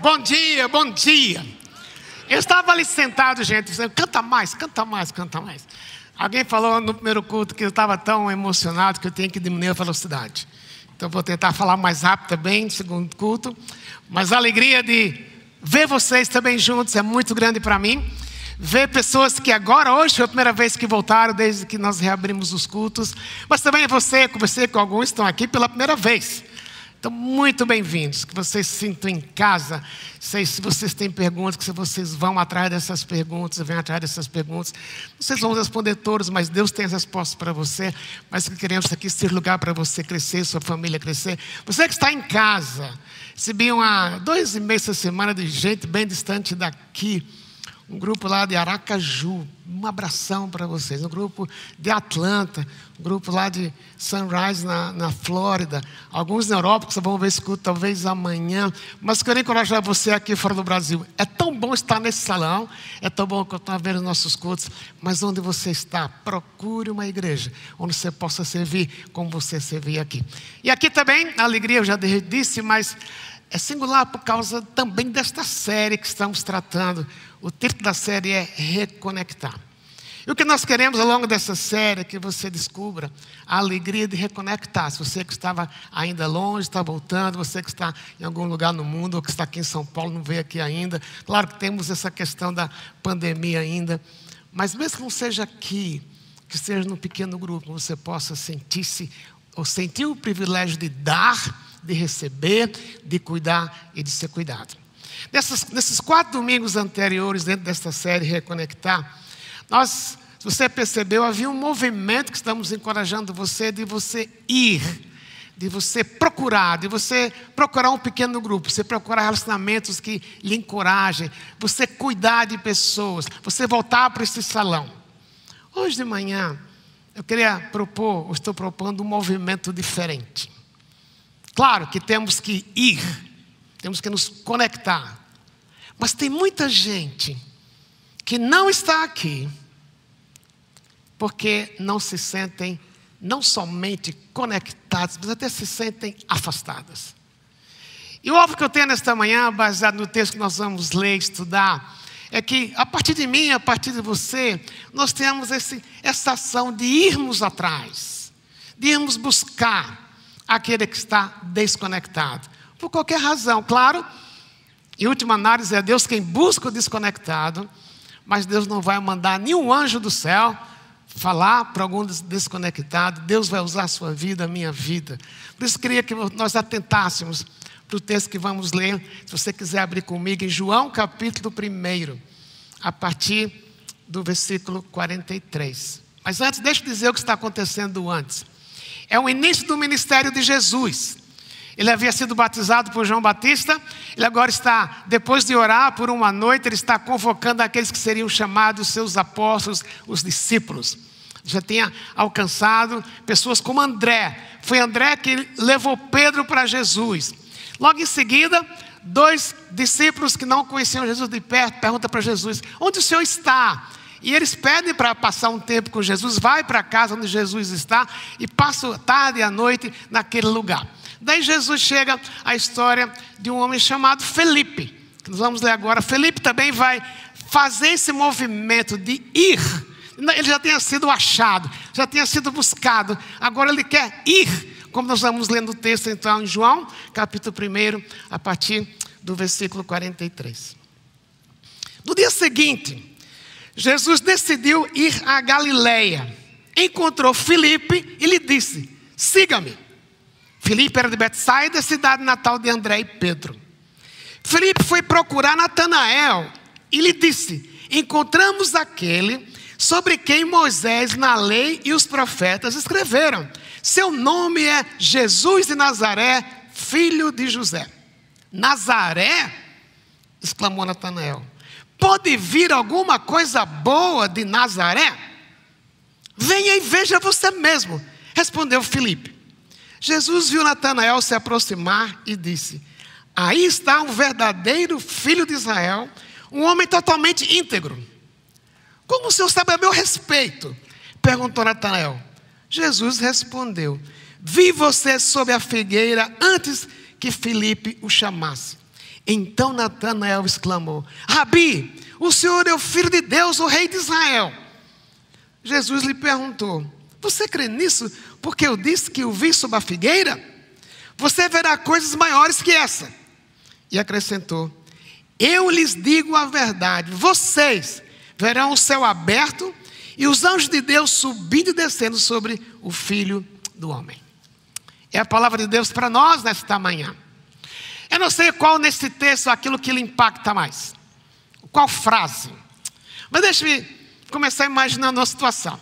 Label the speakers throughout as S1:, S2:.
S1: Bom dia, bom dia. Eu estava ali sentado, gente, dizendo, canta mais, canta mais, canta mais. Alguém falou no primeiro culto que eu estava tão emocionado que eu tinha que diminuir a velocidade. Então vou tentar falar mais rápido também no segundo culto. Mas a alegria de ver vocês também juntos é muito grande para mim. Ver pessoas que agora, hoje, foi a primeira vez que voltaram desde que nós reabrimos os cultos. Mas também você, conversei com alguns que estão aqui pela primeira vez. Então, muito bem-vindos, que vocês se sintam em casa. Sei se vocês têm perguntas, que vocês vão atrás dessas perguntas, vêm atrás dessas perguntas. Vocês vão responder todas, mas Deus tem as respostas para você. Mas que queremos aqui ser lugar para você crescer, sua família crescer. Você que está em casa, recebi uma, dois e meia essa semana de gente bem distante daqui um grupo lá de Aracaju, um abração para vocês, um grupo de Atlanta, um grupo lá de Sunrise na, na Flórida, alguns na Europa que vocês vão ver esse culto talvez amanhã, mas quero encorajar você aqui fora do Brasil. É tão bom estar nesse salão, é tão bom estar vendo nossos cultos, mas onde você está, procure uma igreja onde você possa servir como você servir aqui. E aqui também, a alegria, eu já disse, mas é singular por causa também desta série que estamos tratando o título da série é Reconectar. E o que nós queremos ao longo dessa série é que você descubra a alegria de reconectar. Se você que estava ainda longe, está voltando, você que está em algum lugar no mundo, ou que está aqui em São Paulo, não veio aqui ainda. Claro que temos essa questão da pandemia ainda. Mas mesmo que não seja aqui, que seja num pequeno grupo, você possa sentir-se, ou sentir o privilégio de dar, de receber, de cuidar e de ser cuidado. Nessas, nesses quatro domingos anteriores, dentro desta série Reconectar, nós, se você percebeu, havia um movimento que estamos encorajando você de você ir, de você procurar, de você procurar um pequeno grupo, você procurar relacionamentos que lhe encorajem, você cuidar de pessoas, você voltar para esse salão. Hoje de manhã, eu queria propor, estou propondo um movimento diferente. Claro que temos que ir, temos que nos conectar. Mas tem muita gente que não está aqui porque não se sentem não somente conectadas, mas até se sentem afastadas. E o óbvio que eu tenho nesta manhã, baseado no texto que nós vamos ler, estudar, é que a partir de mim, a partir de você, nós temos esse, essa ação de irmos atrás, de irmos buscar aquele que está desconectado por qualquer razão. Claro, em última análise, é Deus quem busca o desconectado, mas Deus não vai mandar nenhum anjo do céu falar para algum desconectado. Deus vai usar a sua vida, a minha vida. Por isso, queria que nós atentássemos para o texto que vamos ler. Se você quiser abrir comigo, em João capítulo 1, a partir do versículo 43. Mas antes, deixa eu dizer o que está acontecendo antes. É o início do ministério de Jesus. Ele havia sido batizado por João Batista, ele agora está, depois de orar por uma noite, ele está convocando aqueles que seriam chamados seus apóstolos, os discípulos. Já tinha alcançado pessoas como André. Foi André que levou Pedro para Jesus. Logo em seguida, dois discípulos que não conheciam Jesus de perto perguntam para Jesus: Onde o Senhor está? E eles pedem para passar um tempo com Jesus, vai para a casa onde Jesus está e passa tarde e a noite naquele lugar. Daí Jesus chega à história de um homem chamado Felipe, que nós vamos ler agora. Felipe também vai fazer esse movimento de ir. Ele já tinha sido achado, já tinha sido buscado, agora ele quer ir, como nós vamos lendo o texto então em João, capítulo 1, a partir do versículo 43. No dia seguinte, Jesus decidiu ir a Galileia. Encontrou Felipe e lhe disse: Siga-me. Filipe era de Betsaida, cidade natal de André e Pedro. Filipe foi procurar Natanael e lhe disse: Encontramos aquele sobre quem Moisés na lei e os profetas escreveram. Seu nome é Jesus de Nazaré, filho de José. Nazaré? exclamou Natanael. Pode vir alguma coisa boa de Nazaré? Venha e veja você mesmo, respondeu Filipe. Jesus viu Natanael se aproximar e disse: Aí está um verdadeiro filho de Israel, um homem totalmente íntegro. Como o senhor sabe a meu respeito? perguntou Natanael. Jesus respondeu: Vi você sob a figueira antes que Felipe o chamasse. Então Natanael exclamou: Rabi, o Senhor é o Filho de Deus, o Rei de Israel. Jesus lhe perguntou: Você crê nisso porque eu disse que o vi sob a figueira? Você verá coisas maiores que essa. E acrescentou: Eu lhes digo a verdade, vocês verão o céu aberto e os anjos de Deus subindo e descendo sobre o filho do homem. É a palavra de Deus para nós nesta manhã. Eu não sei qual nesse texto aquilo que lhe impacta mais. Qual frase? Mas deixe-me começar imaginando uma situação.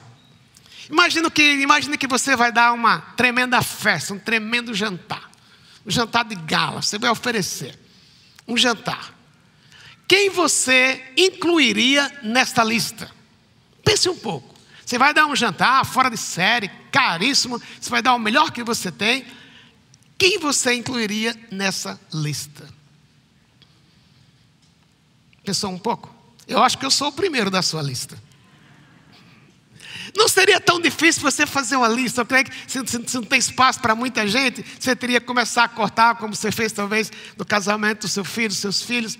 S1: Imagina que, imagine que você vai dar uma tremenda festa, um tremendo jantar. Um jantar de gala, você vai oferecer um jantar. Quem você incluiria nesta lista? Pense um pouco. Você vai dar um jantar fora de série, caríssimo, você vai dar o melhor que você tem. Quem você incluiria nessa lista? Pensou um pouco? Eu acho que eu sou o primeiro da sua lista. Não seria tão difícil você fazer uma lista. Eu creio que se, se, se não tem espaço para muita gente, você teria que começar a cortar, como você fez talvez no casamento do seu filho, dos seus filhos.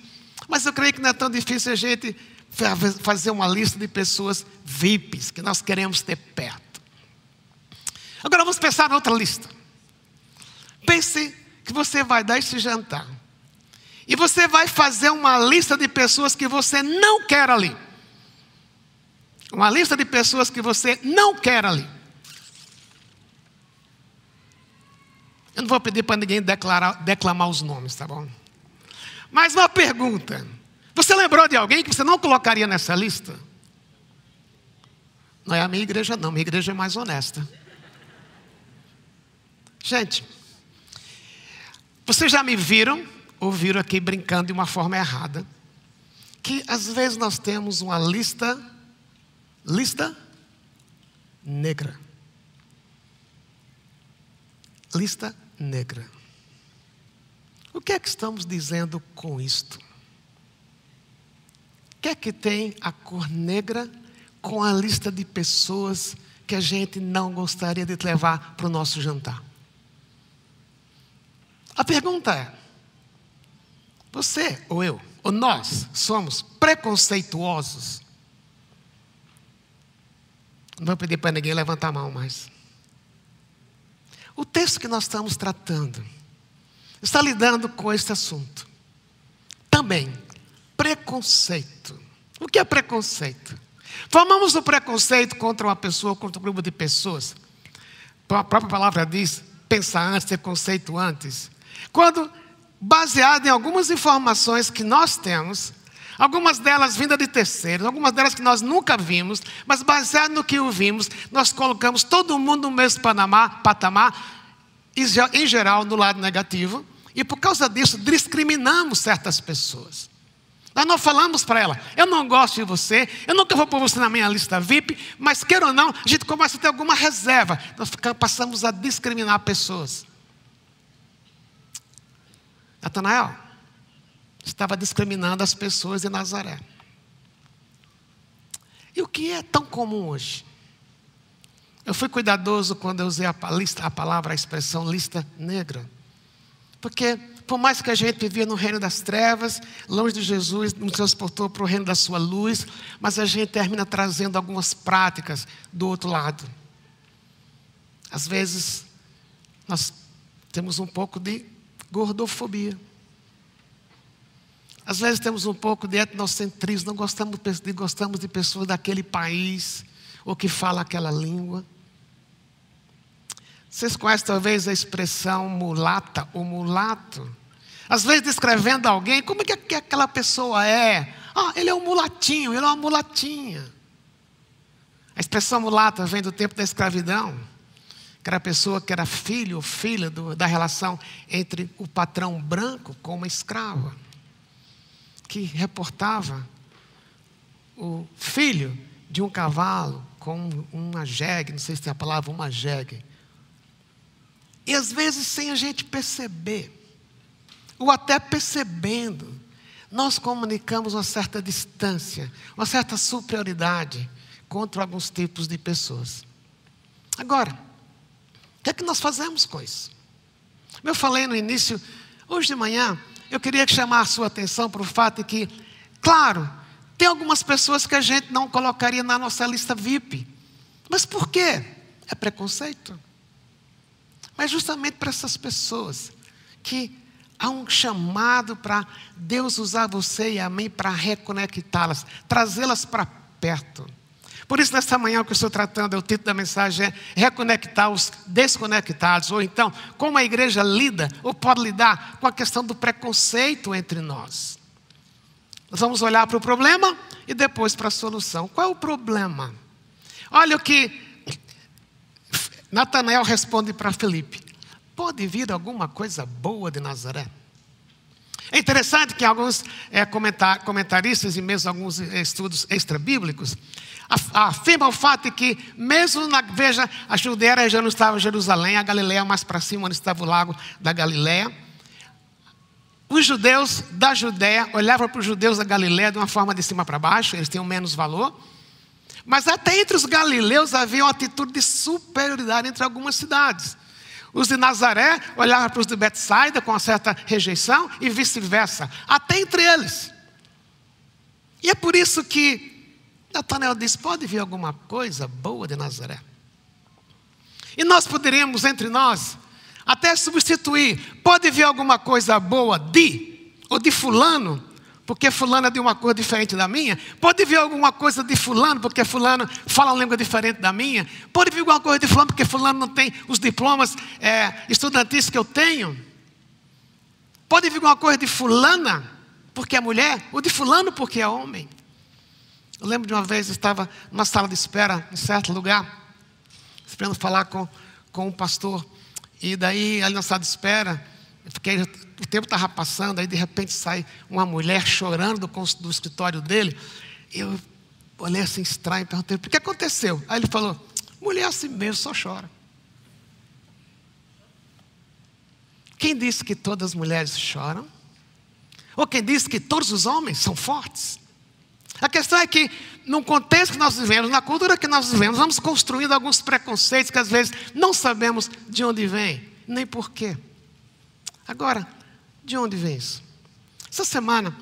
S1: Mas eu creio que não é tão difícil a gente fazer uma lista de pessoas VIPs que nós queremos ter perto. Agora vamos pensar na outra lista. Pense que você vai dar esse jantar. E você vai fazer uma lista de pessoas que você não quer ali. Uma lista de pessoas que você não quer ali. Eu não vou pedir para ninguém declarar, declamar os nomes, tá bom? Mas uma pergunta: você lembrou de alguém que você não colocaria nessa lista? Não é a minha igreja, não. Minha igreja é mais honesta. Gente, vocês já me viram, ouviram aqui brincando de uma forma errada, que às vezes nós temos uma lista Lista negra. Lista negra. O que é que estamos dizendo com isto? O que é que tem a cor negra com a lista de pessoas que a gente não gostaria de levar para o nosso jantar? A pergunta é: você ou eu, ou nós, somos preconceituosos não vou pedir para ninguém levantar a mão mais. O texto que nós estamos tratando está lidando com este assunto. Também, preconceito. O que é preconceito? Formamos o preconceito contra uma pessoa, contra um grupo de pessoas. A própria palavra diz: pensar antes, ter conceito antes. Quando, baseado em algumas informações que nós temos, Algumas delas vindas de terceiros, algumas delas que nós nunca vimos, mas baseado no que ouvimos, nós colocamos todo mundo no mesmo patamar, patamar em geral no lado negativo, e por causa disso discriminamos certas pessoas. Nós não falamos para ela, eu não gosto de você, eu nunca vou pôr você na minha lista VIP, mas queira ou não, a gente começa a ter alguma reserva. Nós passamos a discriminar pessoas. Natanael, estava discriminando as pessoas de Nazaré. E o que é tão comum hoje? Eu fui cuidadoso quando eu usei a, lista, a palavra, a expressão lista negra. Porque, por mais que a gente vivia no reino das trevas, longe de Jesus, nos transportou para o reino da sua luz, mas a gente termina trazendo algumas práticas do outro lado. Às vezes, nós temos um pouco de gordofobia. Às vezes temos um pouco de etnocentrismo, não gostamos de, gostamos de pessoas daquele país, ou que fala aquela língua. Vocês conhecem talvez a expressão mulata ou mulato? Às vezes descrevendo alguém, como é que aquela pessoa é? Ah, ele é um mulatinho, ele é uma mulatinha. A expressão mulata vem do tempo da escravidão, que era a pessoa que era filho ou filha do, da relação entre o patrão branco com uma escrava que reportava o filho de um cavalo com uma jegue, não sei se tem a palavra, uma jegue. E às vezes sem a gente perceber, ou até percebendo, nós comunicamos uma certa distância, uma certa superioridade contra alguns tipos de pessoas. Agora, o que é que nós fazemos com isso? Como eu falei no início, hoje de manhã, eu queria chamar a sua atenção para o fato de que, claro, tem algumas pessoas que a gente não colocaria na nossa lista VIP. Mas por quê? É preconceito. Mas justamente para essas pessoas que há um chamado para Deus usar você e a mim para reconectá-las, trazê-las para perto. Por isso, nesta manhã, o que eu estou tratando, o título da mensagem é Reconectar os desconectados, ou então, como a igreja lida ou pode lidar com a questão do preconceito entre nós. Nós vamos olhar para o problema e depois para a solução. Qual é o problema? Olha o que Natanael responde para Felipe: Pode vir alguma coisa boa de Nazaré? É interessante que alguns é, comentar, comentaristas e mesmo alguns estudos extra-bíblicos afirmam o fato de que, mesmo na, veja, a Judéia já não estava em Jerusalém, a Galileia mais para cima, onde estava o lago da Galileia. Os judeus da Judéia olhavam para os judeus da Galileia de uma forma de cima para baixo, eles tinham menos valor. Mas até entre os galileus havia uma atitude de superioridade entre algumas cidades. Os de Nazaré olhavam para os de Betsaida com uma certa rejeição e vice-versa, até entre eles. E é por isso que Natanael diz: pode vir alguma coisa boa de Nazaré. E nós poderíamos, entre nós, até substituir: pode vir alguma coisa boa de, ou de Fulano, porque fulano é de uma cor diferente da minha. Pode vir alguma coisa de fulano, porque fulano fala uma língua diferente da minha. Pode vir alguma coisa de fulano, porque fulano não tem os diplomas é, estudantis que eu tenho. Pode vir alguma coisa de fulana, porque é mulher, ou de fulano, porque é homem. Eu lembro de uma vez, eu estava numa sala de espera, em certo lugar, esperando falar com, com um pastor. E daí, ali na sala de espera, eu fiquei o tempo estava passando, aí de repente sai uma mulher chorando do, do escritório dele. Eu olhei assim estranho e perguntei: o que aconteceu? Aí ele falou: mulher assim mesmo, só chora. Quem disse que todas as mulheres choram? Ou quem disse que todos os homens são fortes? A questão é que, no contexto que nós vivemos, na cultura que nós vivemos, vamos construindo alguns preconceitos que às vezes não sabemos de onde vem, nem porquê. Agora, de onde vem isso? Essa semana,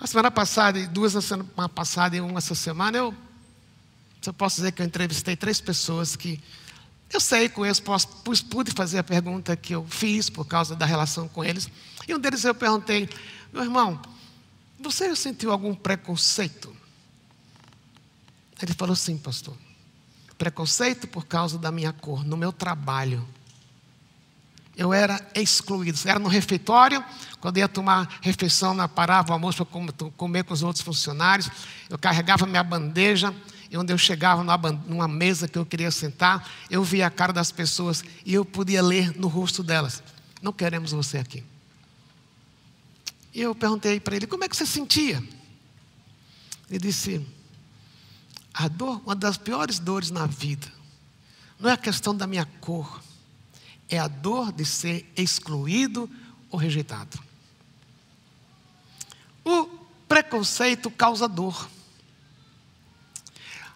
S1: a semana passada, duas na semana passada e uma essa semana, eu, eu posso dizer que eu entrevistei três pessoas que eu sei com eles, posso, pude fazer a pergunta que eu fiz por causa da relação com eles. E um deles eu perguntei, meu irmão, você sentiu algum preconceito? Ele falou sim, pastor. Preconceito por causa da minha cor, no meu trabalho eu era excluído. Era no refeitório, quando ia tomar refeição, na parava o almoço para comer com os outros funcionários. Eu carregava minha bandeja, e onde eu chegava numa mesa que eu queria sentar, eu via a cara das pessoas e eu podia ler no rosto delas: Não queremos você aqui. E eu perguntei para ele: Como é que você sentia? Ele disse: A dor, uma das piores dores na vida, não é a questão da minha cor é a dor de ser excluído ou rejeitado. O preconceito causa dor.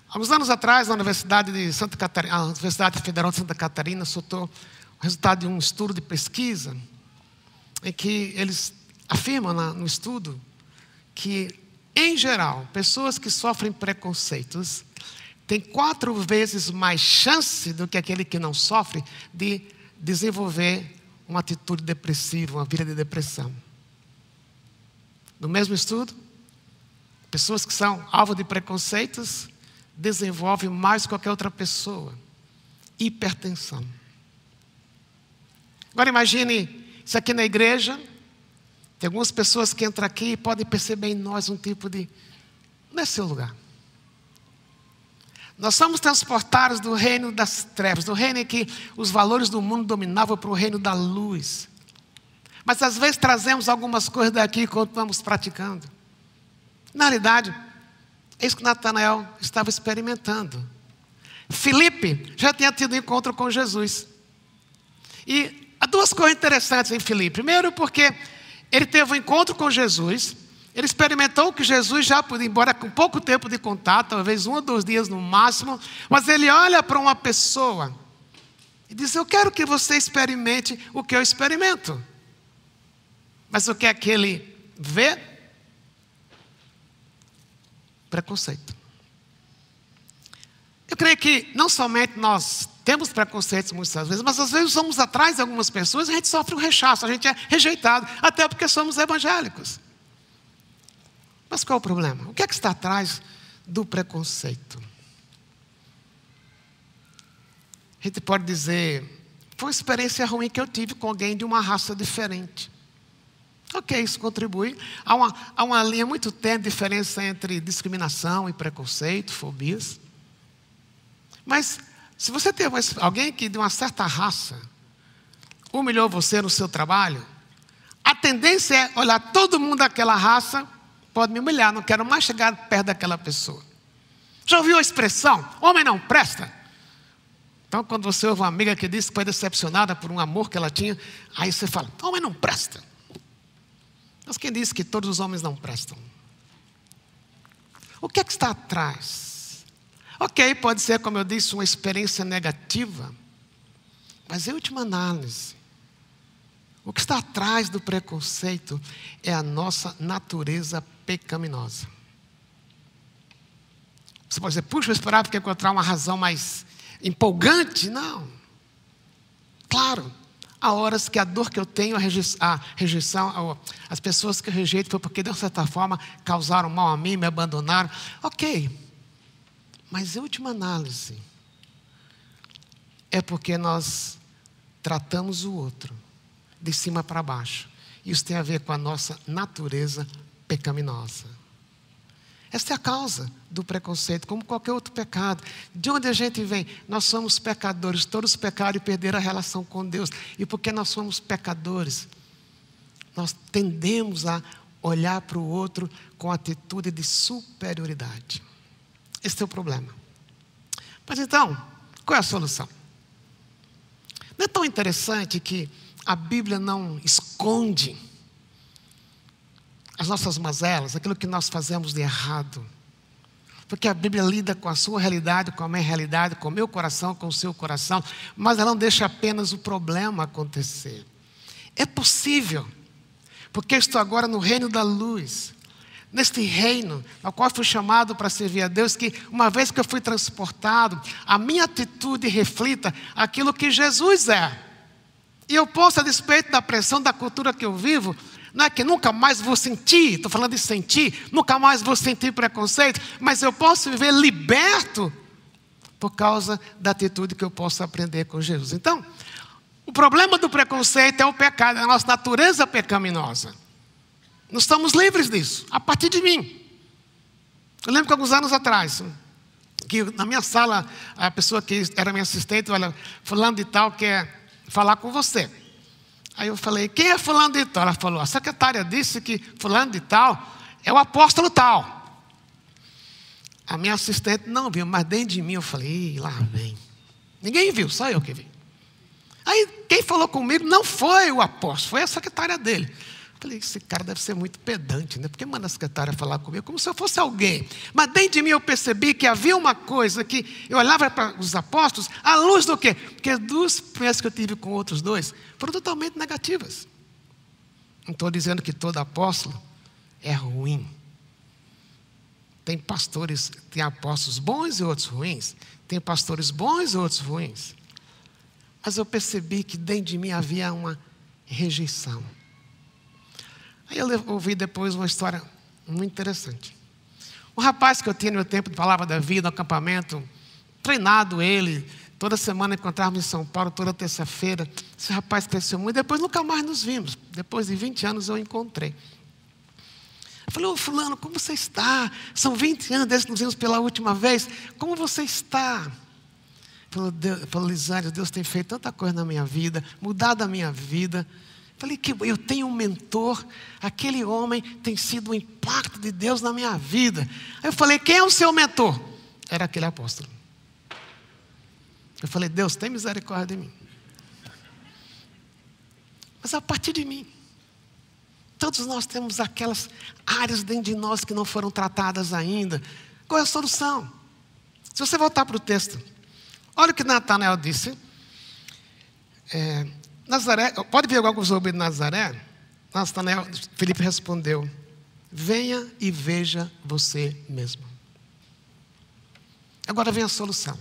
S1: Alguns anos atrás, na Universidade de Santa Catarina, Universidade Federal de Santa Catarina soltou o resultado de um estudo de pesquisa em que eles afirmam no estudo que, em geral, pessoas que sofrem preconceitos têm quatro vezes mais chance do que aquele que não sofre de desenvolver uma atitude depressiva, uma vida de depressão. No mesmo estudo, pessoas que são alvo de preconceitos desenvolvem mais que qualquer outra pessoa hipertensão. Agora imagine isso aqui na igreja. Tem algumas pessoas que entram aqui e podem perceber em nós um tipo de. Não é seu lugar. Nós somos transportados do reino das trevas, do reino em que os valores do mundo dominavam para o reino da luz. Mas às vezes trazemos algumas coisas daqui e continuamos praticando. Na realidade, é isso que Natanael estava experimentando. Filipe já tinha tido encontro com Jesus. E há duas coisas interessantes em Filipe. Primeiro, porque ele teve um encontro com Jesus ele experimentou que Jesus já podia, embora com pouco tempo de contato, talvez um ou dois dias no máximo, mas ele olha para uma pessoa e diz: Eu quero que você experimente o que eu experimento. Mas o que é que ele vê? Preconceito. Eu creio que não somente nós temos preconceitos muitas vezes, mas às vezes somos atrás de algumas pessoas e a gente sofre um rechaço, a gente é rejeitado, até porque somos evangélicos. Mas qual é o problema? O que é que está atrás do preconceito? A gente pode dizer, foi uma experiência ruim que eu tive com alguém de uma raça diferente. Ok, isso contribui. Há uma, há uma linha muito tênue diferença entre discriminação e preconceito, fobias. Mas se você tem alguém que de uma certa raça humilhou você no seu trabalho, a tendência é olhar todo mundo daquela raça pode me humilhar, não quero mais chegar perto daquela pessoa. Já ouviu a expressão? Homem não presta. Então, quando você ouve uma amiga que diz que foi decepcionada por um amor que ela tinha, aí você fala: homem não presta. Mas quem disse que todos os homens não prestam? O que é que está atrás? Ok, pode ser, como eu disse, uma experiência negativa, mas em última análise, o que está atrás do preconceito é a nossa natureza pecaminosa. Você pode dizer, puxa, eu esperava que encontrar uma razão mais empolgante. Não. Claro, há horas que a dor que eu tenho, a rejeição, as pessoas que eu rejeito foi porque, de uma certa forma, causaram mal a mim, me abandonaram. Ok. Mas, em última análise, é porque nós tratamos o outro de cima para baixo. Isso tem a ver com a nossa natureza pecaminosa. Esta é a causa do preconceito, como qualquer outro pecado. De onde a gente vem? Nós somos pecadores, todos pecaram e perderam a relação com Deus. E porque nós somos pecadores, nós tendemos a olhar para o outro com atitude de superioridade. Esse é o problema. Mas então, qual é a solução? Não é tão interessante que a Bíblia não esconde as nossas mazelas, aquilo que nós fazemos de errado. Porque a Bíblia lida com a sua realidade, com a minha realidade, com o meu coração, com o seu coração, mas ela não deixa apenas o problema acontecer. É possível, porque estou agora no reino da luz, neste reino ao qual fui chamado para servir a Deus, que uma vez que eu fui transportado, a minha atitude reflita aquilo que Jesus é. E eu posso, a despeito da pressão da cultura que eu vivo, não é que nunca mais vou sentir, estou falando de sentir, nunca mais vou sentir preconceito, mas eu posso viver liberto por causa da atitude que eu posso aprender com Jesus. Então, o problema do preconceito é o pecado, é a nossa natureza pecaminosa. Nós estamos livres disso, a partir de mim. Eu lembro que alguns anos atrás, que na minha sala, a pessoa que era minha assistente, olha, fulano de tal quer falar com você. Aí eu falei, quem é fulano de tal? Ela falou, a secretária disse que fulano de tal é o apóstolo tal. A minha assistente não viu, mas dentro de mim eu falei, lá vem. Ninguém viu, só eu que vi. Aí quem falou comigo não foi o apóstolo, foi a secretária dele. Falei, esse cara deve ser muito pedante, né? Porque manda a secretária falar comigo como se eu fosse alguém. Mas dentro de mim eu percebi que havia uma coisa que eu olhava para os apóstolos, à luz do quê? Porque as duas experiências que eu tive com outros dois foram totalmente negativas. Não estou dizendo que todo apóstolo é ruim. Tem pastores, tem apóstolos bons e outros ruins. Tem pastores bons e outros ruins. Mas eu percebi que dentro de mim havia uma rejeição. Aí eu ouvi depois uma história muito interessante. Um rapaz que eu tinha no meu tempo de palavra da vida, no acampamento, treinado ele, toda semana encontrávamos em São Paulo, toda terça-feira. Esse rapaz cresceu muito, depois nunca mais nos vimos. Depois de 20 anos eu o encontrei. Eu falei, ô fulano, como você está? São 20 anos desde que nos vimos pela última vez. Como você está? Falou, falou Lisânia, Deus tem feito tanta coisa na minha vida, mudado a minha vida. Falei que eu tenho um mentor, aquele homem tem sido um impacto de Deus na minha vida. Aí eu falei: quem é o seu mentor? Era aquele apóstolo. Eu falei: Deus, tem misericórdia de mim. Mas a partir de mim, todos nós temos aquelas áreas dentro de nós que não foram tratadas ainda. Qual é a solução? Se você voltar para o texto, olha o que Natanael disse. É, Nazaré, pode ver algo sobre Nazaré? Natanael, Felipe respondeu: Venha e veja você mesmo. Agora vem a solução.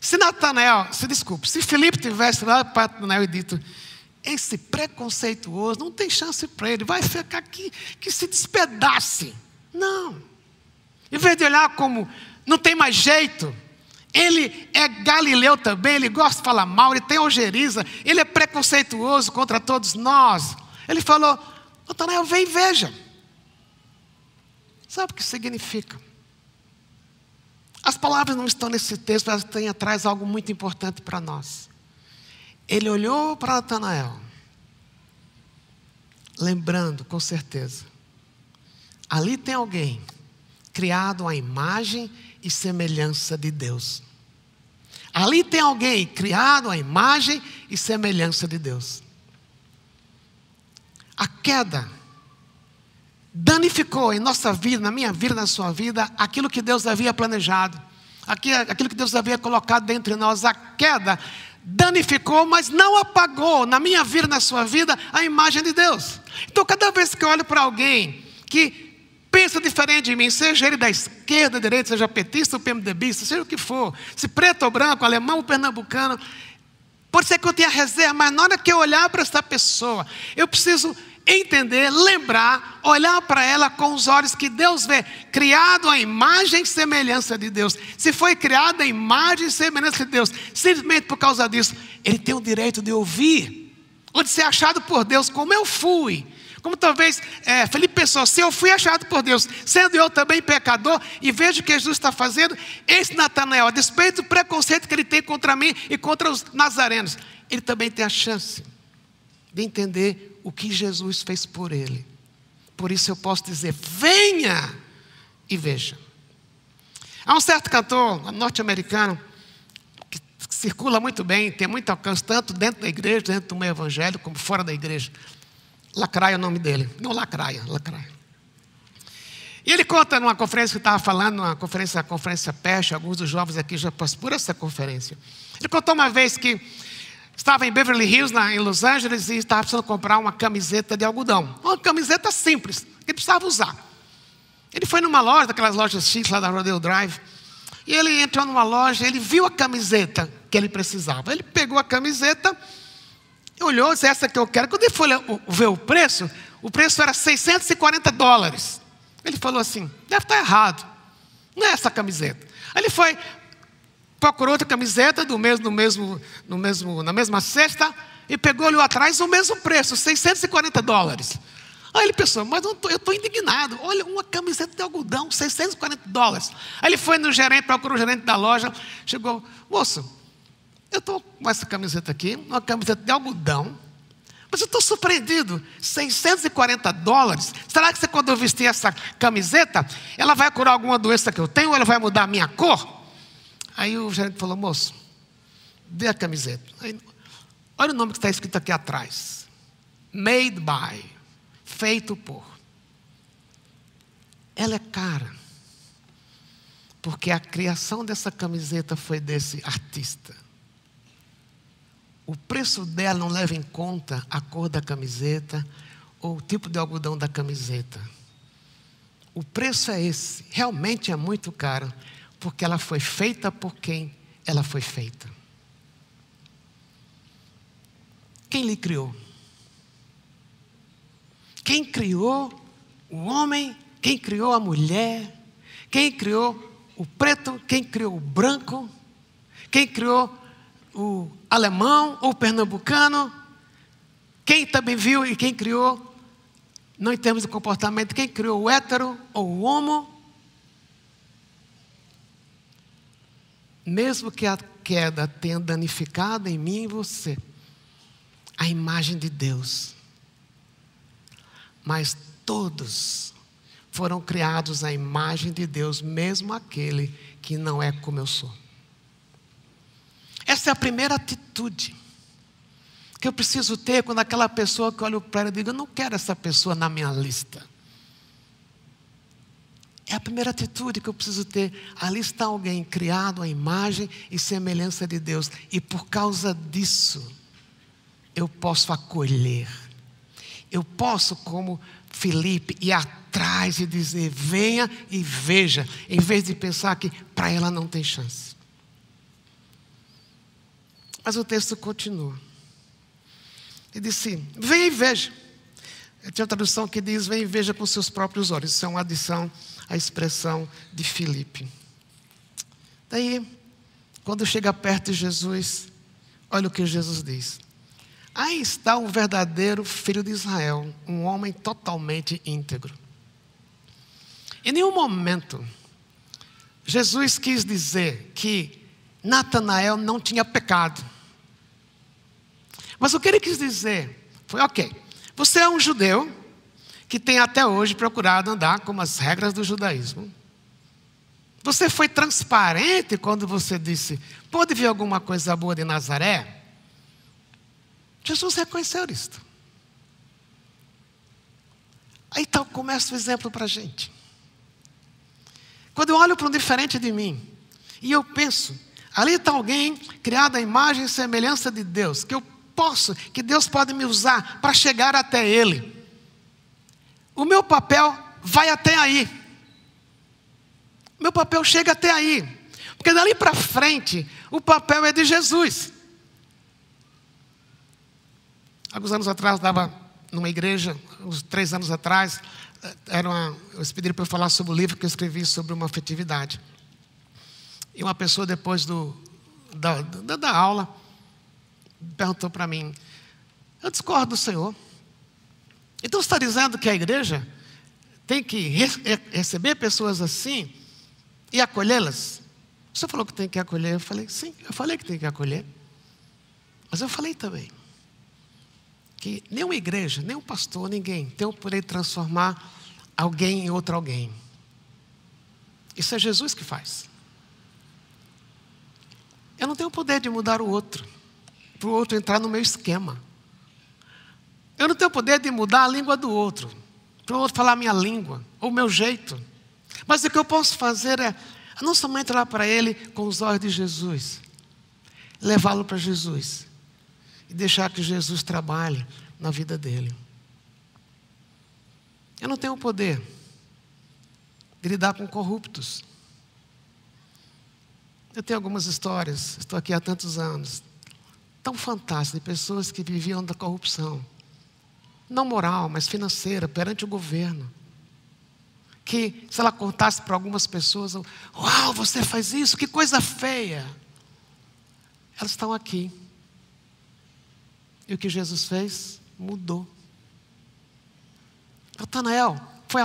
S1: Se Natanael, se desculpe, se Felipe tivesse lá para Natanael e dito, esse preconceituoso não tem chance para ele, vai ficar aqui que se despedace. Não. Em vez de olhar como não tem mais jeito, ele é galileu também, ele gosta de falar mal, ele tem ojeriza, ele é preconceituoso contra todos nós. Ele falou: Natanael, vem e veja. Sabe o que significa? As palavras não estão nesse texto, elas têm atrás algo muito importante para nós. Ele olhou para Natanael, lembrando com certeza, ali tem alguém criado à imagem e semelhança de Deus. Ali tem alguém criado à imagem e semelhança de Deus. A queda danificou em nossa vida, na minha vida, na sua vida, aquilo que Deus havia planejado, aquilo que Deus havia colocado dentro de nós. A queda danificou, mas não apagou na minha vida, na sua vida, a imagem de Deus. Então, cada vez que eu olho para alguém que pensa diferente de mim, seja ele da esquerda, da direita, seja petista ou PMDBista, seja o que for, se preto ou branco, alemão ou pernambucano, pode ser que eu tenha reserva, mas na hora que eu olhar para essa pessoa, eu preciso entender, lembrar, olhar para ela com os olhos que Deus vê, criado à imagem e semelhança de Deus. Se foi criado à imagem e semelhança de Deus, simplesmente por causa disso, ele tem o direito de ouvir, ou de ser achado por Deus, como eu fui. Como talvez é, Felipe pensou, se eu fui achado por Deus, sendo eu também pecador, e vejo o que Jesus está fazendo, esse Natanael, a despeito do preconceito que ele tem contra mim e contra os nazarenos, ele também tem a chance de entender o que Jesus fez por ele. Por isso eu posso dizer: venha e veja. Há um certo cantor norte-americano que circula muito bem, tem muito alcance, tanto dentro da igreja, dentro do meio evangélico, como fora da igreja. Lacraia é o nome dele. Não, Lacraia, Lacraia. E ele conta numa conferência que estava falando, numa conferência, a conferência Peste, alguns dos jovens aqui já passaram por essa conferência. Ele contou uma vez que estava em Beverly Hills, na, em Los Angeles, e estava precisando comprar uma camiseta de algodão. Uma camiseta simples, que ele precisava usar. Ele foi numa loja, daquelas lojas chiques lá da Rodeo Drive, e ele entrou numa loja, ele viu a camiseta que ele precisava. Ele pegou a camiseta olhou, disse, essa que eu quero. Quando ele foi ver o preço, o preço era 640 dólares. Ele falou assim, deve estar errado. Não é essa camiseta. Aí ele foi, procurou outra camiseta do mesmo, no mesmo, no mesmo, na mesma cesta e pegou ali atrás o mesmo preço, 640 dólares. Aí ele pensou, mas eu estou indignado. Olha, uma camiseta de algodão, 640 dólares. Aí ele foi no gerente, procurou o gerente da loja, chegou, moço, eu estou com essa camiseta aqui, uma camiseta de algodão, mas eu estou surpreendido, 640 dólares. Será que quando eu vestir essa camiseta, ela vai curar alguma doença que eu tenho ou ela vai mudar a minha cor? Aí o gerente falou, moço, dê a camiseta. Aí, olha o nome que está escrito aqui atrás: Made by, feito por. Ela é cara, porque a criação dessa camiseta foi desse artista. O preço dela não leva em conta a cor da camiseta ou o tipo de algodão da camiseta. O preço é esse. Realmente é muito caro, porque ela foi feita por quem ela foi feita. Quem lhe criou? Quem criou o homem? Quem criou a mulher? Quem criou o preto? Quem criou o branco? Quem criou o alemão ou pernambucano, quem também viu e quem criou, não em termos de comportamento, quem criou o hétero ou o homo, mesmo que a queda tenha danificado em mim e você a imagem de Deus, mas todos foram criados à imagem de Deus, mesmo aquele que não é como eu sou. Essa é a primeira atitude que eu preciso ter quando aquela pessoa que olha para ela diz: Eu não quero essa pessoa na minha lista. É a primeira atitude que eu preciso ter. Ali está alguém criado à imagem e semelhança de Deus, e por causa disso, eu posso acolher, eu posso, como Felipe, ir atrás e dizer: venha e veja, em vez de pensar que para ela não tem chance. Mas o texto continua. Ele disse: venha e veja. Tem uma tradução que diz: venha e veja com seus próprios olhos. Isso é uma adição à expressão de Filipe. Daí, quando chega perto de Jesus, olha o que Jesus diz. Aí está um verdadeiro filho de Israel, um homem totalmente íntegro. Em nenhum momento, Jesus quis dizer que Natanael não tinha pecado. Mas o que ele quis dizer foi: ok, você é um judeu que tem até hoje procurado andar com as regras do judaísmo. Você foi transparente quando você disse: pode vir alguma coisa boa de Nazaré? Jesus reconheceu isto. Aí então começa o exemplo para a gente. Quando eu olho para um diferente de mim, e eu penso, ali está alguém criado à imagem e semelhança de Deus, que eu posso, que Deus pode me usar para chegar até Ele. O meu papel vai até aí. Meu papel chega até aí. Porque dali para frente, o papel é de Jesus. Alguns anos atrás, estava numa igreja, uns três anos atrás, era uma, eles pediram para eu falar sobre o livro que eu escrevi sobre uma afetividade. E uma pessoa, depois do, da, da, da aula, perguntou para mim: Eu discordo do Senhor. Então está dizendo que a igreja tem que re receber pessoas assim e acolhê-las? Você falou que tem que acolher. Eu falei: Sim, eu falei que tem que acolher. Mas eu falei também que nenhuma igreja, nem um pastor, ninguém tem o poder de transformar alguém em outro alguém. Isso é Jesus que faz. Eu não tenho o poder de mudar o outro, para o outro entrar no meu esquema. Eu não tenho poder de mudar a língua do outro, para o outro falar a minha língua, ou o meu jeito. Mas o que eu posso fazer é não somente olhar para ele com os olhos de Jesus, levá-lo para Jesus e deixar que Jesus trabalhe na vida dele. Eu não tenho o poder de lidar com corruptos. Eu tenho algumas histórias, estou aqui há tantos anos, tão fantásticas, de pessoas que viviam da corrupção, não moral, mas financeira, perante o governo. Que se ela contasse para algumas pessoas, uau, você faz isso, que coisa feia. Elas estão aqui e o que Jesus fez? Mudou. Natanael foi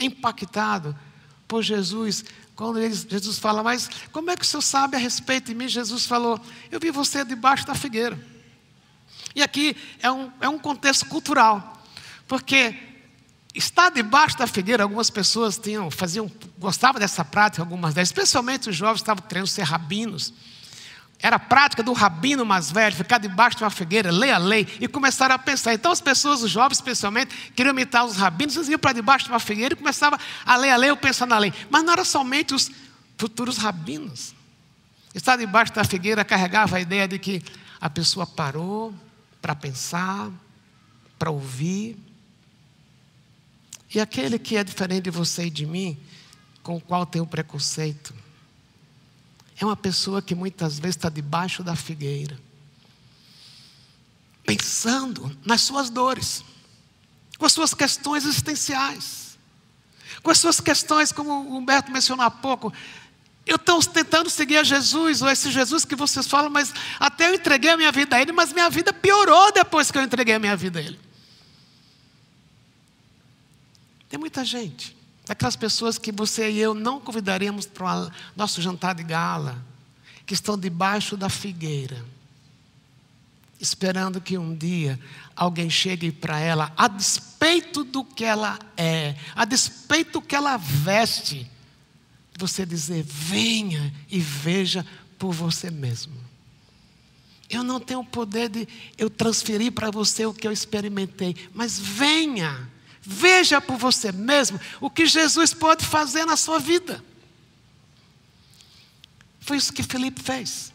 S1: impactado por Jesus quando Jesus fala, mas como é que o senhor sabe a respeito de mim? Jesus falou, eu vi você debaixo da figueira. E aqui é um, é um contexto cultural, porque estar debaixo da figueira, algumas pessoas tinham, faziam, gostavam dessa prática, algumas delas, especialmente os jovens estavam querendo ser rabinos. Era a prática do rabino mais velho, ficar debaixo de uma figueira, ler a lei e começaram a pensar. Então as pessoas, os jovens especialmente, queriam imitar os rabinos, eles iam para debaixo de uma figueira e começavam a ler a lei ou pensar na lei. Mas não era somente os futuros rabinos. Estar debaixo da figueira carregava a ideia de que a pessoa parou para pensar, para ouvir. E aquele que é diferente de você e de mim, com o qual tem o preconceito, é uma pessoa que muitas vezes está debaixo da figueira, pensando nas suas dores, com as suas questões existenciais, com as suas questões, como o Humberto mencionou há pouco. Eu estou tentando seguir a Jesus, ou esse Jesus que vocês falam, mas até eu entreguei a minha vida a Ele, mas minha vida piorou depois que eu entreguei a minha vida a Ele. Tem muita gente Aquelas pessoas que você e eu não convidaríamos para o nosso jantar de gala, que estão debaixo da figueira, esperando que um dia alguém chegue para ela, a despeito do que ela é, a despeito do que ela veste, você dizer: venha e veja por você mesmo. Eu não tenho o poder de eu transferir para você o que eu experimentei, mas venha Veja por você mesmo o que Jesus pode fazer na sua vida. Foi isso que Felipe fez.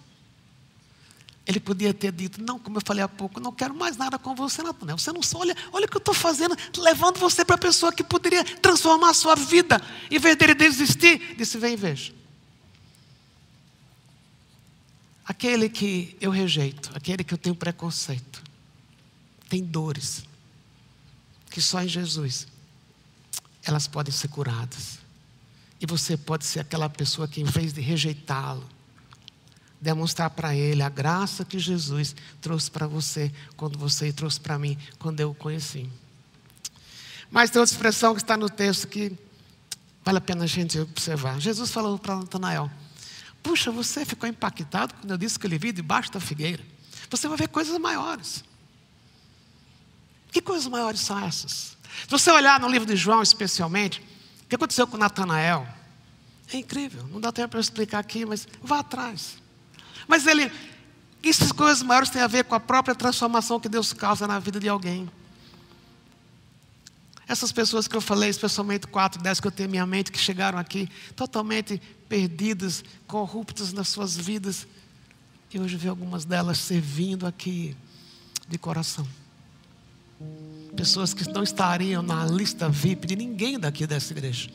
S1: Ele podia ter dito, não, como eu falei há pouco, não quero mais nada com você, Natanael. Você não só olha, olha o que eu estou fazendo, levando você para a pessoa que poderia transformar a sua vida. Em vez dele desistir, disse, vem e veja. Aquele que eu rejeito, aquele que eu tenho preconceito, tem dores, que só em Jesus elas podem ser curadas. E você pode ser aquela pessoa que, em vez de rejeitá-lo, demonstrar para ele a graça que Jesus trouxe para você quando você trouxe para mim quando eu o conheci. Mas tem outra expressão que está no texto que vale a pena a gente observar. Jesus falou para Natanael: Puxa, você ficou impactado quando eu disse que ele viu debaixo da figueira. Você vai ver coisas maiores. Que coisas maiores são essas? Se você olhar no livro de João, especialmente, o que aconteceu com Natanael? É incrível, não dá tempo para eu explicar aqui, mas vá atrás. Mas ele, essas coisas maiores têm a ver com a própria transformação que Deus causa na vida de alguém. Essas pessoas que eu falei, especialmente quatro, dez que eu tenho em minha mente, que chegaram aqui totalmente perdidas, corruptas nas suas vidas, e hoje vi algumas delas servindo aqui de coração. Pessoas que não estariam na lista VIP de ninguém daqui dessa igreja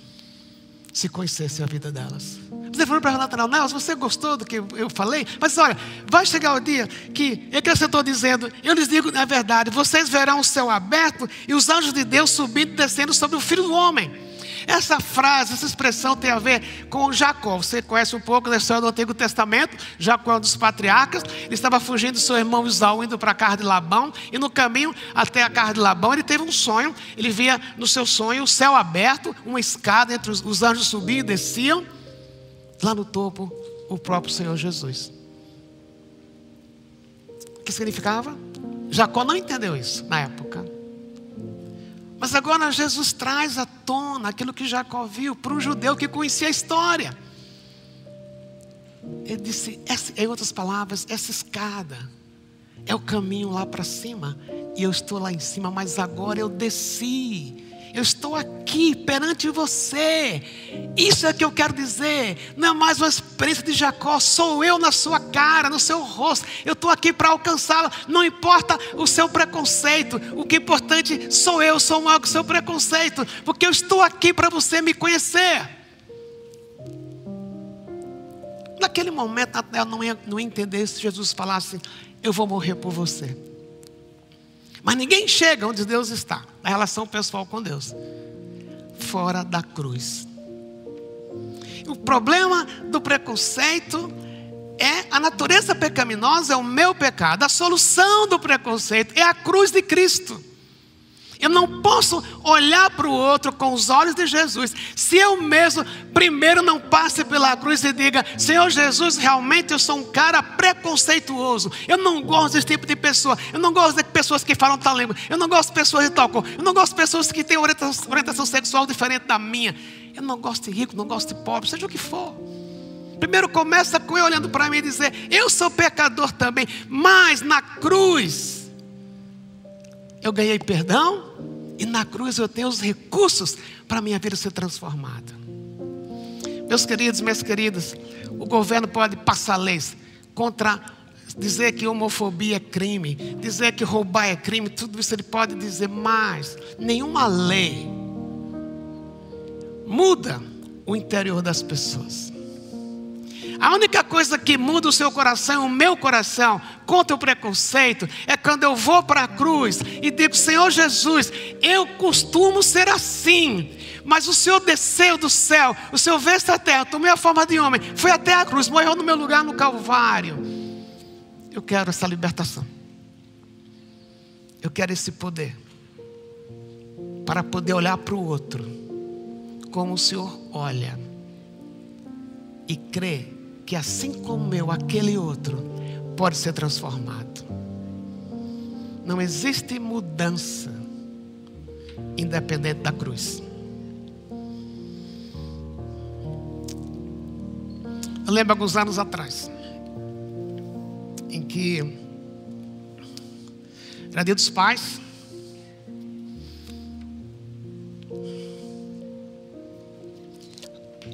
S1: se conhecesse a vida delas. Você falou para Natanael, Nelson, você gostou do que eu falei? Mas olha, vai chegar o dia que, é que eu estou dizendo, eu lhes digo a verdade, vocês verão o céu aberto e os anjos de Deus subindo e descendo sobre o Filho do Homem. Essa frase, essa expressão tem a ver com Jacó. Você conhece um pouco da história do Antigo Testamento? Jacó é um dos patriarcas. Ele estava fugindo do seu irmão Isaú, indo para a casa de Labão. E no caminho até a casa de Labão, ele teve um sonho. Ele via no seu sonho o céu aberto, uma escada entre os, os anjos subiam e desciam. Lá no topo, o próprio Senhor Jesus. O que significava? Jacó não entendeu isso na época. Mas agora Jesus traz à tona aquilo que Jacó viu para um judeu que conhecia a história. Ele disse, em outras palavras, essa escada é o caminho lá para cima, e eu estou lá em cima, mas agora eu desci eu estou aqui perante você. Isso é que eu quero dizer. Não é mais uma experiência de Jacó, sou eu na sua cara, no seu rosto. Eu estou aqui para alcançá-la. Não importa o seu preconceito. O que é importante sou eu, sou maior o seu preconceito. Porque eu estou aqui para você me conhecer. Naquele momento, Nathanael não ia, não ia entender se Jesus falasse: Eu vou morrer por você. Mas ninguém chega onde Deus está, na relação pessoal com Deus, fora da cruz. O problema do preconceito é a natureza pecaminosa, é o meu pecado. A solução do preconceito é a cruz de Cristo. Eu não posso olhar para o outro com os olhos de Jesus, se eu mesmo primeiro não passe pela cruz e diga: Senhor Jesus, realmente eu sou um cara preconceituoso. Eu não gosto desse tipo de pessoa. Eu não gosto de pessoas que falam tal língua. Eu não gosto de pessoas tal cor. Eu não gosto de pessoas que têm orientação, orientação sexual diferente da minha. Eu não gosto de rico, não gosto de pobre, seja o que for. Primeiro começa com eu olhando para mim e dizer: Eu sou pecador também, mas na cruz eu ganhei perdão e na cruz eu tenho os recursos para minha vida ser transformada. Meus queridos, minhas queridas, o governo pode passar leis contra dizer que homofobia é crime, dizer que roubar é crime, tudo isso ele pode dizer, mas nenhuma lei muda o interior das pessoas. A única coisa que muda o seu coração, o meu coração, contra o preconceito, é quando eu vou para a cruz e digo: Senhor Jesus, eu costumo ser assim, mas o Senhor desceu do céu, o Senhor veio esta terra, tomou a forma de homem, foi até a cruz, morreu no meu lugar no Calvário. Eu quero essa libertação. Eu quero esse poder para poder olhar para o outro como o Senhor olha e crer que assim como eu, aquele outro pode ser transformado. Não existe mudança independente da cruz. Eu lembro alguns anos atrás, em que era dia dos pais.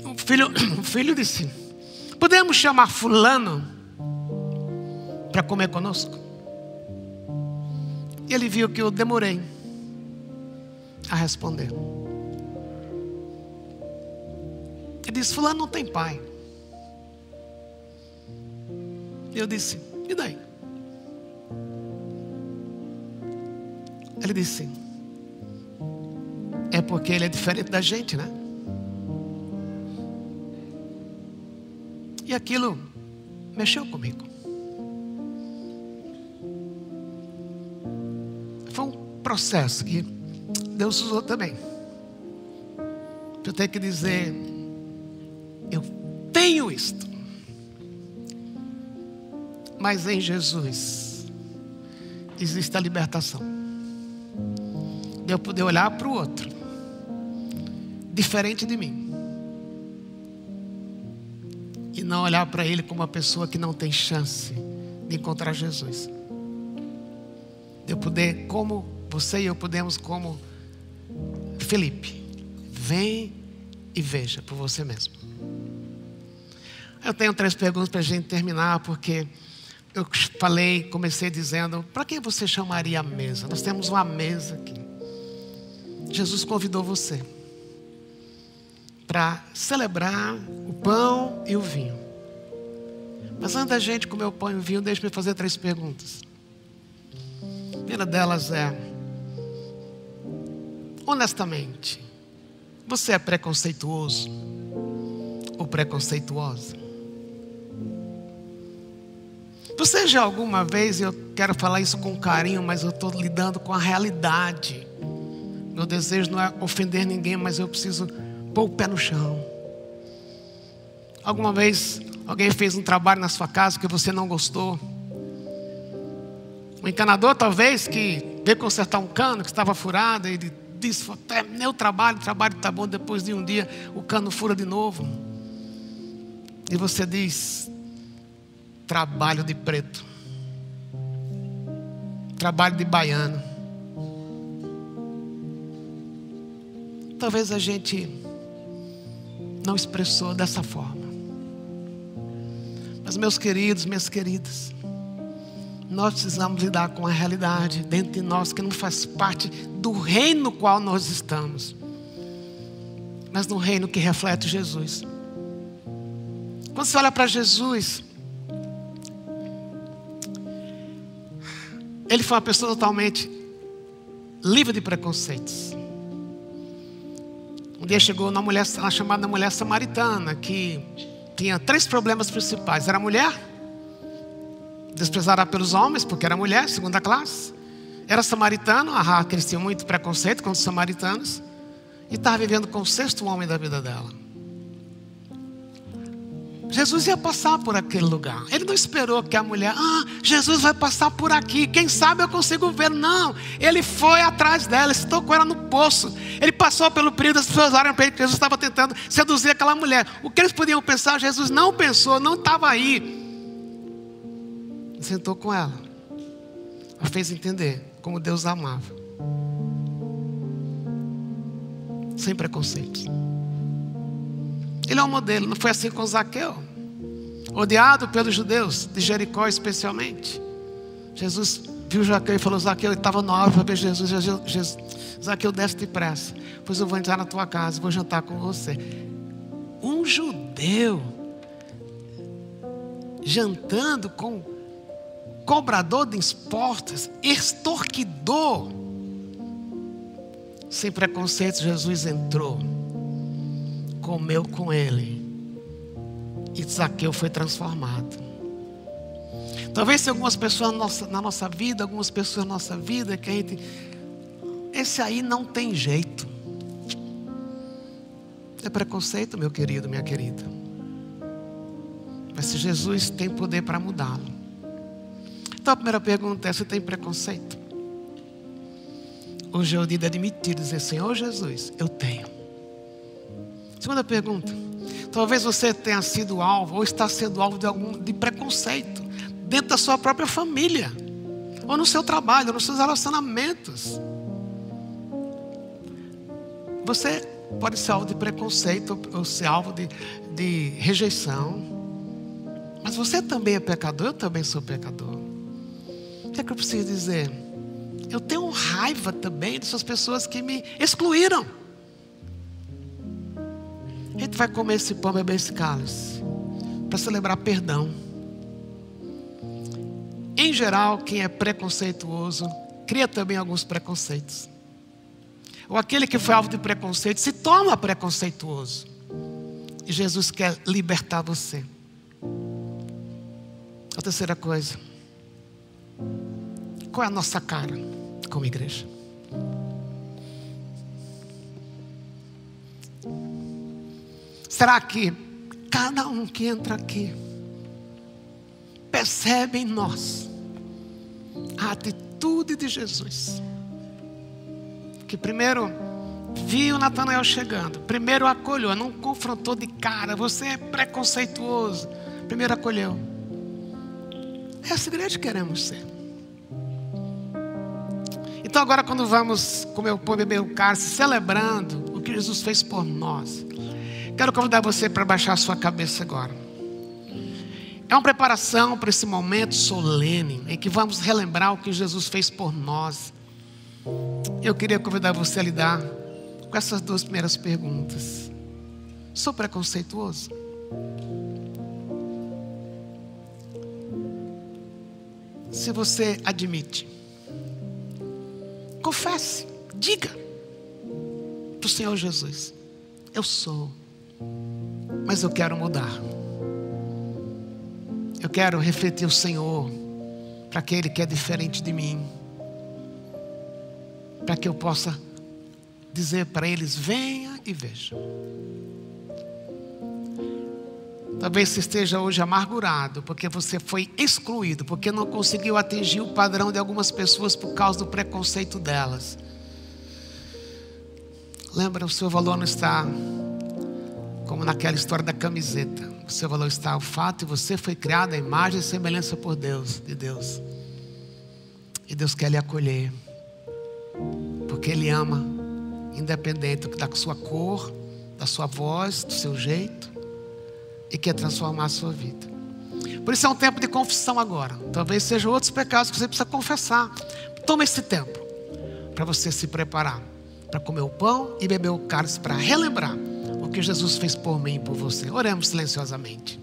S1: O filho, o filho disse: Podemos chamar Fulano para comer conosco? E ele viu que eu demorei a responder. Ele disse: Fulano não tem pai. E eu disse: E daí? Ele disse: É porque ele é diferente da gente, né? E aquilo mexeu comigo. Foi um processo que Deus usou também. Eu tenho que dizer, eu tenho isto. Mas em Jesus existe a libertação. De eu poder olhar para o outro, diferente de mim, não olhar para ele como uma pessoa que não tem chance de encontrar Jesus. De eu poder, como você e eu podemos, como Felipe, vem e veja por você mesmo. Eu tenho três perguntas para a gente terminar, porque eu falei, comecei dizendo: para quem você chamaria a mesa? Nós temos uma mesa aqui. Jesus convidou você para celebrar pão e o vinho. Mas antes da gente comer o pão e o vinho, deixe-me fazer três perguntas. A primeira delas é: honestamente, você é preconceituoso ou preconceituosa? Você já alguma vez, eu quero falar isso com carinho, mas eu estou lidando com a realidade. Meu desejo não é ofender ninguém, mas eu preciso pôr o pé no chão. Alguma vez alguém fez um trabalho na sua casa que você não gostou? Um encanador, talvez, que veio consertar um cano que estava furado, ele disse: é meu trabalho, o trabalho está bom. Depois de um dia, o cano fura de novo. E você diz: trabalho de preto, trabalho de baiano. Talvez a gente não expressou dessa forma. Mas, meus queridos, minhas queridas, nós precisamos lidar com a realidade dentro de nós que não faz parte do reino no qual nós estamos, mas no reino que reflete Jesus. Quando você olha para Jesus, Ele foi uma pessoa totalmente livre de preconceitos. Um dia chegou uma mulher, chamada mulher samaritana, que tinha três problemas principais. Era mulher, desprezada pelos homens, porque era mulher, segunda classe. Era samaritano, que eles tinham muito preconceito com os samaritanos. E estava vivendo com o sexto homem da vida dela. Jesus ia passar por aquele lugar. Ele não esperou que a mulher, ah, Jesus vai passar por aqui, quem sabe eu consigo ver. Não, ele foi atrás dela, estou com ela no poço. Ele passou pelo período, as pessoas olharam para ele, Jesus estava tentando seduzir aquela mulher. O que eles podiam pensar, Jesus não pensou, não estava aí. Sentou com ela, a fez entender como Deus amava, sem preconceitos. Ele é um modelo, não foi assim com Zaqueu. Odiado pelos judeus, de Jericó especialmente. Jesus viu Zaqueu e falou: Zaqueu, ele estava na hora para ver Jesus. Jesus. Zaqueu, desce depressa, pois eu vou entrar na tua casa, vou jantar com você. Um judeu jantando com cobrador de esportes, extorquidor. Sem preconceito, Jesus entrou comeu com ele. E Zaqueu foi transformado. Talvez algumas pessoas na nossa, na nossa vida, algumas pessoas na nossa vida, que a gente. Esse aí não tem jeito. É preconceito, meu querido, minha querida. Mas se Jesus tem poder para mudá-lo. Então a primeira pergunta é: você tem preconceito? Hoje é o dia de admitir, dizer: Senhor Jesus, eu tenho. Segunda pergunta. Talvez você tenha sido alvo ou está sendo alvo de algum de preconceito dentro da sua própria família, ou no seu trabalho, ou nos seus relacionamentos. Você pode ser alvo de preconceito ou ser alvo de, de rejeição. Mas você também é pecador, eu também sou pecador. que é que eu preciso dizer? Eu tenho raiva também dessas pessoas que me excluíram. A gente vai comer esse pão, beber esse cálice, para celebrar perdão. Em geral, quem é preconceituoso cria também alguns preconceitos. Ou aquele que foi alvo de preconceito se torna preconceituoso. E Jesus quer libertar você. A terceira coisa. Qual é a nossa cara como igreja? Será que cada um que entra aqui percebe em nós a atitude de Jesus? Que primeiro viu Natanael chegando, primeiro acolheu, não confrontou de cara, você é preconceituoso, primeiro acolheu. Essa igreja queremos ser. Então agora quando vamos comer o pão e beber o cálice, celebrando o que Jesus fez por nós, quero convidar você para baixar sua cabeça agora. É uma preparação para esse momento solene em que vamos relembrar o que Jesus fez por nós. Eu queria convidar você a lidar com essas duas primeiras perguntas. Sou preconceituoso? Se você admite, confesse, diga para o Senhor Jesus: Eu sou, mas eu quero mudar. Eu quero refletir o Senhor para aquele que é diferente de mim, para que eu possa dizer para eles: venha e veja. Talvez você esteja hoje amargurado porque você foi excluído, porque não conseguiu atingir o padrão de algumas pessoas por causa do preconceito delas. Lembra, o seu valor não está como naquela história da camiseta. O seu valor está o fato de você foi criado à imagem e semelhança por Deus, de Deus. E Deus quer lhe acolher. Porque Ele ama, independente da sua cor, da sua voz, do seu jeito e quer transformar a sua vida. Por isso é um tempo de confissão agora. Talvez sejam outros pecados que você precisa confessar. Toma esse tempo para você se preparar para comer o pão e beber o cálice para relembrar que Jesus fez por mim e por você. Oremos silenciosamente.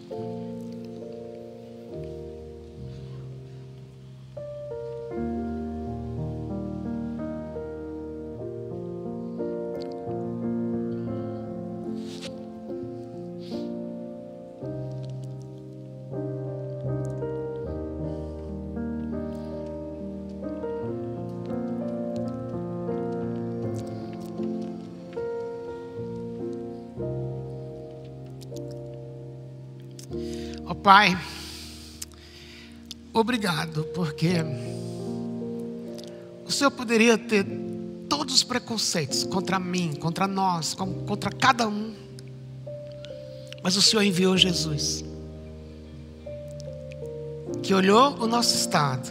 S1: Pai, obrigado, porque o Senhor poderia ter todos os preconceitos contra mim, contra nós, contra cada um, mas o Senhor enviou Jesus, que olhou o nosso estado,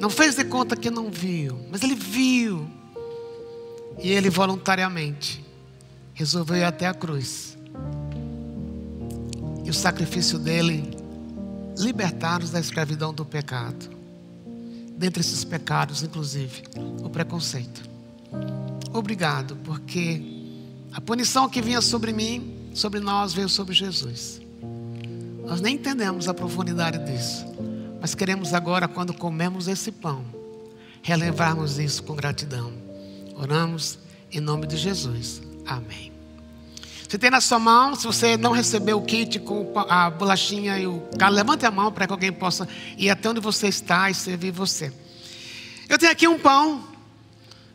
S1: não fez de conta que não viu, mas Ele viu, e Ele voluntariamente resolveu ir até a cruz o sacrifício dele libertar-nos da escravidão do pecado. Dentre esses pecados, inclusive, o preconceito. Obrigado, porque a punição que vinha sobre mim, sobre nós, veio sobre Jesus. Nós nem entendemos a profundidade disso, mas queremos agora, quando comemos esse pão, relevarmos isso com gratidão. Oramos em nome de Jesus. Amém. Você tem na sua mão, se você não recebeu o kit com a bolachinha e o galo, levante a mão para que alguém possa ir até onde você está e servir você. Eu tenho aqui um pão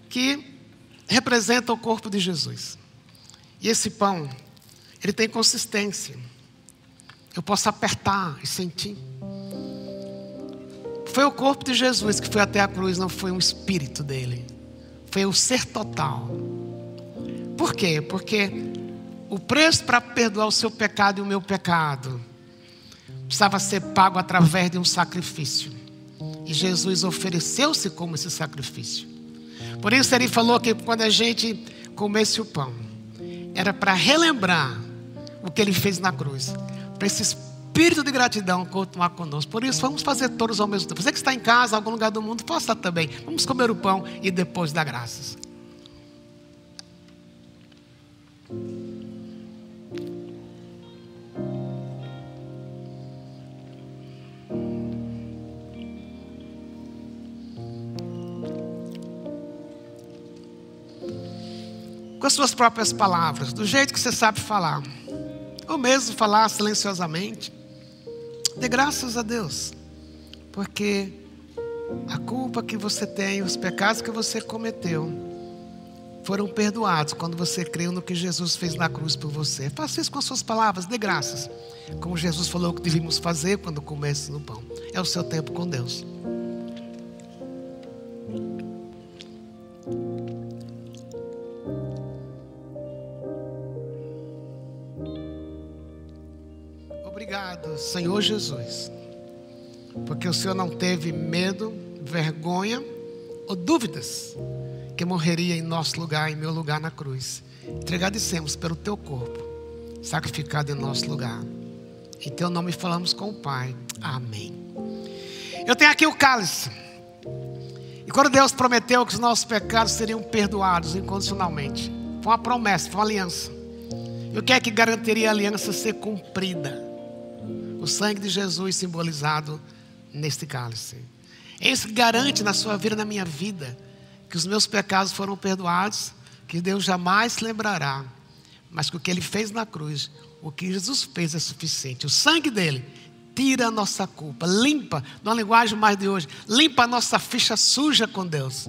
S1: que representa o corpo de Jesus. E esse pão, ele tem consistência. Eu posso apertar e sentir. Foi o corpo de Jesus que foi até a cruz, não foi um espírito dele. Foi o ser total. Por quê? Porque o preço para perdoar o seu pecado e o meu pecado precisava ser pago através de um sacrifício. E Jesus ofereceu-se como esse sacrifício. Por isso ele falou que quando a gente comesse o pão, era para relembrar o que ele fez na cruz, para esses espírito de gratidão continuar conosco. Por isso, vamos fazer todos ao mesmo tempo. Você que está em casa, em algum lugar do mundo, faça também. Vamos comer o pão e depois dar graças. Com as suas próprias palavras, do jeito que você sabe falar, ou mesmo falar silenciosamente. Dê graças a Deus, porque a culpa que você tem, os pecados que você cometeu, foram perdoados quando você creu no que Jesus fez na cruz por você. Faça isso com as suas palavras, dê graças, como Jesus falou que devíamos fazer quando comesse no pão. É o seu tempo com Deus. Senhor Jesus, porque o Senhor não teve medo, vergonha ou dúvidas que morreria em nosso lugar, em meu lugar na cruz. Te agradecemos pelo teu corpo, sacrificado em nosso lugar. Em teu nome falamos com o Pai. Amém. Eu tenho aqui o cálice. E quando Deus prometeu que os nossos pecados seriam perdoados incondicionalmente, foi uma promessa, foi uma aliança. E o que é que garantiria a aliança ser cumprida? O sangue de Jesus simbolizado neste cálice. É isso que garante na sua vida, na minha vida, que os meus pecados foram perdoados, que Deus jamais se lembrará, mas que o que Ele fez na cruz, o que Jesus fez é suficiente. O sangue dele tira a nossa culpa, limpa, numa linguagem mais de hoje, limpa a nossa ficha suja com Deus.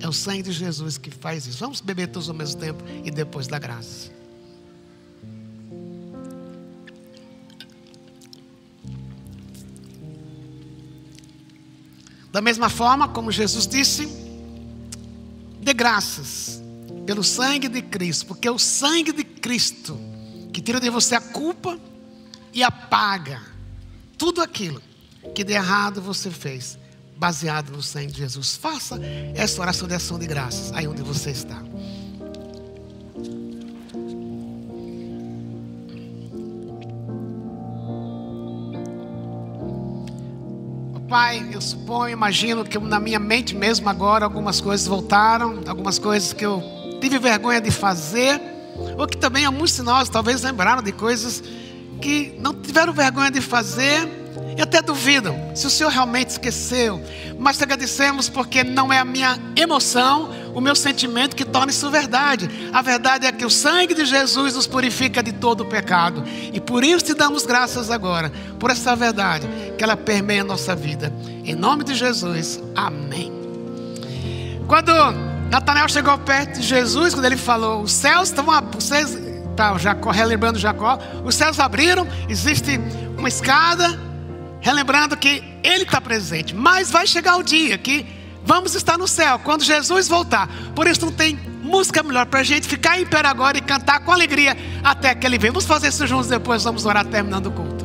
S1: É o sangue de Jesus que faz isso. Vamos beber todos ao mesmo tempo e depois da graça. Da mesma forma como Jesus disse, dê graças pelo sangue de Cristo, porque é o sangue de Cristo que tira de você a culpa e apaga tudo aquilo que de errado você fez, baseado no sangue de Jesus. Faça essa oração de ação de graças aí onde você está. Pai, eu suponho, imagino que na minha mente mesmo agora algumas coisas voltaram, algumas coisas que eu tive vergonha de fazer, ou que também alguns de nós talvez lembraram de coisas que não tiveram vergonha de fazer e até duvidam se o Senhor realmente esqueceu. Mas te agradecemos porque não é a minha emoção, o meu sentimento que torna isso verdade. A verdade é que o sangue de Jesus nos purifica de todo o pecado. E por isso te damos graças agora, por essa verdade, que ela permeia a nossa vida. Em nome de Jesus, amém. Quando Natanael chegou perto de Jesus, quando ele falou: Os céus estão vocês, tá, Jacó, relembrando Jacó, os céus abriram, existe uma escada, relembrando que ele está presente. Mas vai chegar o dia que Vamos estar no céu quando Jesus voltar. Por isso não tem música melhor para a gente ficar em pé agora e cantar com alegria até que ele venha. Vamos fazer isso juntos depois, vamos orar terminando o culto.